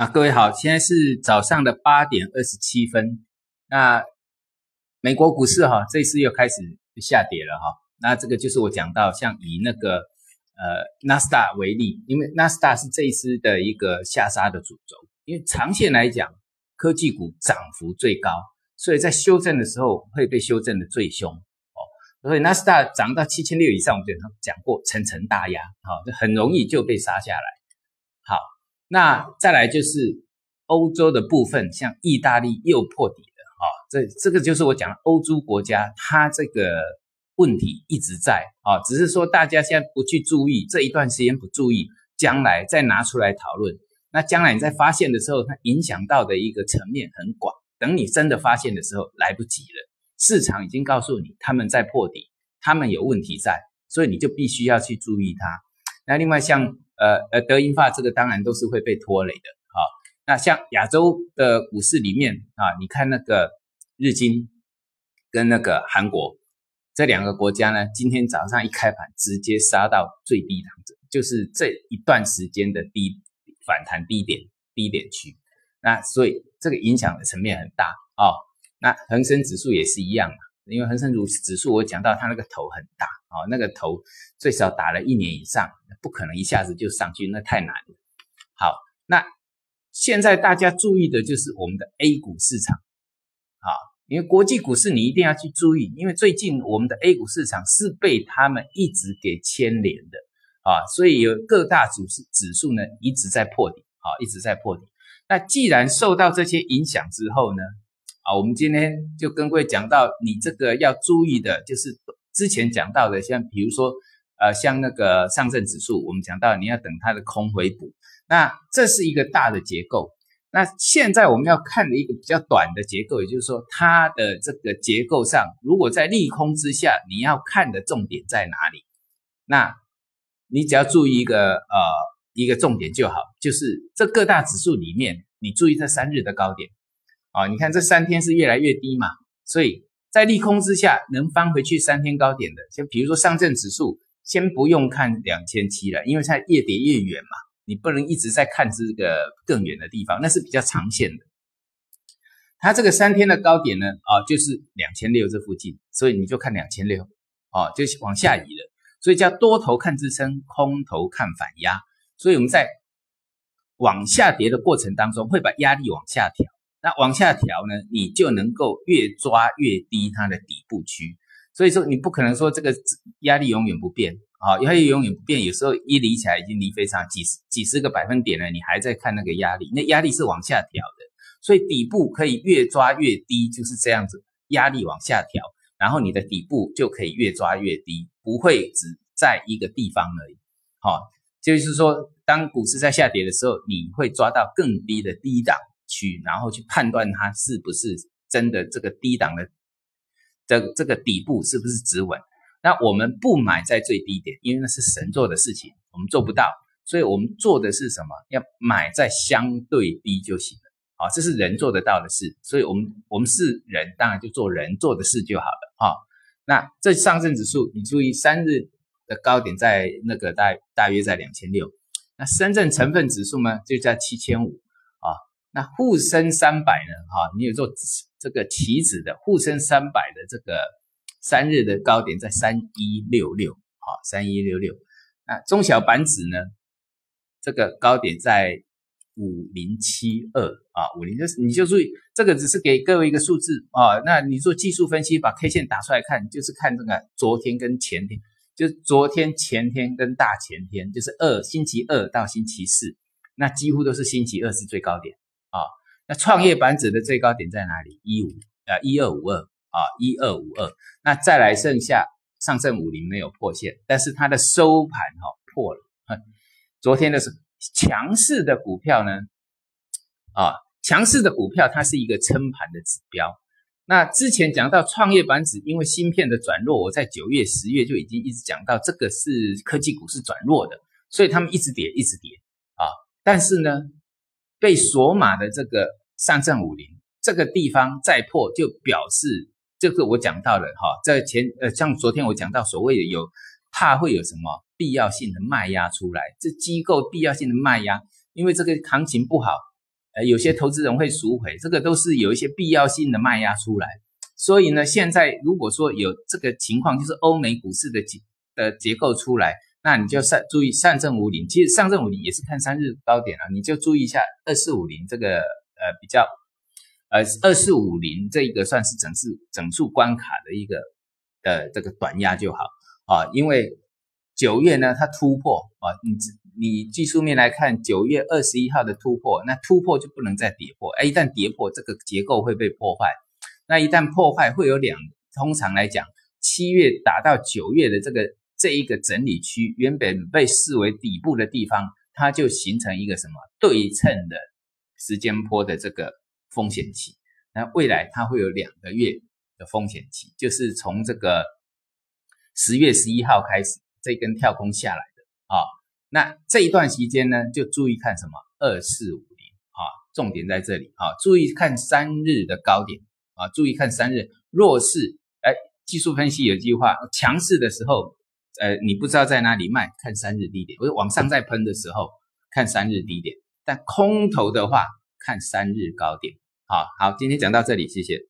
啊，各位好，现在是早上的八点二十七分。那美国股市哈，这次又开始下跌了哈。那这个就是我讲到，像以那个呃纳斯达为例，因为纳斯达是这一次的一个下杀的主轴，因为长线来讲，科技股涨幅最高，所以在修正的时候会被修正的最凶哦。所以纳斯达涨到七千六以上，我们讲过层层大压，好，就很容易就被杀下来。好。那再来就是欧洲的部分，像意大利又破底了啊，这这个就是我讲欧洲国家，它这个问题一直在啊，只是说大家现在不去注意，这一段时间不注意，将来再拿出来讨论，那将来你在发现的时候，它影响到的一个层面很广，等你真的发现的时候来不及了，市场已经告诉你他们在破底，他们有问题在，所以你就必须要去注意它。那另外像。呃呃，德银发这个当然都是会被拖累的，好，那像亚洲的股市里面啊，你看那个日经跟那个韩国这两个国家呢，今天早上一开盘直接杀到最低档，就是这一段时间的低反弹低点低点区，那所以这个影响的层面很大啊。那恒生指数也是一样嘛，因为恒生指数我讲到它那个头很大。哦，那个头最少打了一年以上，不可能一下子就上去，那太难了。好，那现在大家注意的就是我们的 A 股市场，啊，因为国际股市你一定要去注意，因为最近我们的 A 股市场是被他们一直给牵连的，啊，所以有各大指数指数呢一直在破底，啊，一直在破底。那既然受到这些影响之后呢，啊，我们今天就跟各位讲到，你这个要注意的就是。之前讲到的，像比如说，呃，像那个上证指数，我们讲到你要等它的空回补，那这是一个大的结构。那现在我们要看的一个比较短的结构，也就是说，它的这个结构上，如果在利空之下，你要看的重点在哪里？那你只要注意一个呃一个重点就好，就是这各大指数里面，你注意这三日的高点啊，你看这三天是越来越低嘛，所以。在利空之下，能翻回去三天高点的，就比如说上证指数，先不用看两千七了，因为它越跌越远嘛，你不能一直在看这个更远的地方，那是比较长线的。它这个三天的高点呢，啊，就是两千六这附近，所以你就看两千六，哦，就往下移了，所以叫多头看支撑，空头看反压，所以我们在往下跌的过程当中，会把压力往下调。那往下调呢，你就能够越抓越低它的底部区，所以说你不可能说这个压力永远不变啊，压力永远不变，有时候一离起来已经离非常几十几十个百分点了，你还在看那个压力，那压力是往下调的，所以底部可以越抓越低，就是这样子，压力往下调，然后你的底部就可以越抓越低，不会只在一个地方而已，好，就是说当股市在下跌的时候，你会抓到更低的低档。去，然后去判断它是不是真的这个低档的这这个底部是不是止稳。那我们不买在最低点，因为那是神做的事情，我们做不到。所以我们做的是什么？要买在相对低就行了。好，这是人做得到的事。所以我们我们是人，当然就做人做的事就好了。哈，那这上证指数，你注意三日的高点在那个大大约在两千六。那深圳成分指数呢，就在七千五。那沪深三百呢？哈，你有做这个期指的沪深三百的这个三日的高点在三一六六，好，三一六六。那中小板指呢？这个高点在五零七二啊，五零就是你就注意这个只是给各位一个数字啊。那你做技术分析，把 K 线打出来看，就是看这个昨天跟前天，就是昨天、前天跟大前天，就是二星期二到星期四，那几乎都是星期二是最高点。啊，那创业板指的最高点在哪里？一五啊，一二五二啊，一二五二。那再来剩下上证五零没有破线，但是它的收盘哈破了。昨天的是强势的股票呢，啊，强势的股票它是一个撑盘的指标。那之前讲到创业板指，因为芯片的转弱，我在九月、十月就已经一直讲到这个是科技股是转弱的，所以他们一直跌，一直跌啊。但是呢？被锁码的这个上证五零这个地方再破，就表示这个我讲到了哈，在前呃像昨天我讲到所谓的有怕会有什么必要性的卖压出来，这机构必要性的卖压，因为这个行情不好，呃，有些投资人会赎回，这个都是有一些必要性的卖压出来。所以呢，现在如果说有这个情况，就是欧美股市的结的结构出来，那你就上注意上证五零，其实上证五零也是看三日高点啊，你就注意一下二四五零这个呃比较呃二四五零这一个算是整数整数关卡的一个的这个短压就好啊，因为九月呢它突破啊，你你技术面来看，九月二十一号的突破，那突破就不能再跌破。哎，一旦跌破，这个结构会被破坏。那一旦破坏，会有两，通常来讲，七月打到九月的这个这一个整理区，原本被视为底部的地方，它就形成一个什么对称的时间波的这个风险期。那未来它会有两个月的风险期，就是从这个十月十一号开始，这根跳空下来的啊。那这一段时间呢，就注意看什么二四五零啊，重点在这里啊，注意看三日的高点啊，注意看三日弱势，哎，技术分析有句话，强势的时候，呃，你不知道在哪里卖，看三日低点，我往上再喷的时候，看三日低点，但空头的话，看三日高点。好好，今天讲到这里，谢谢。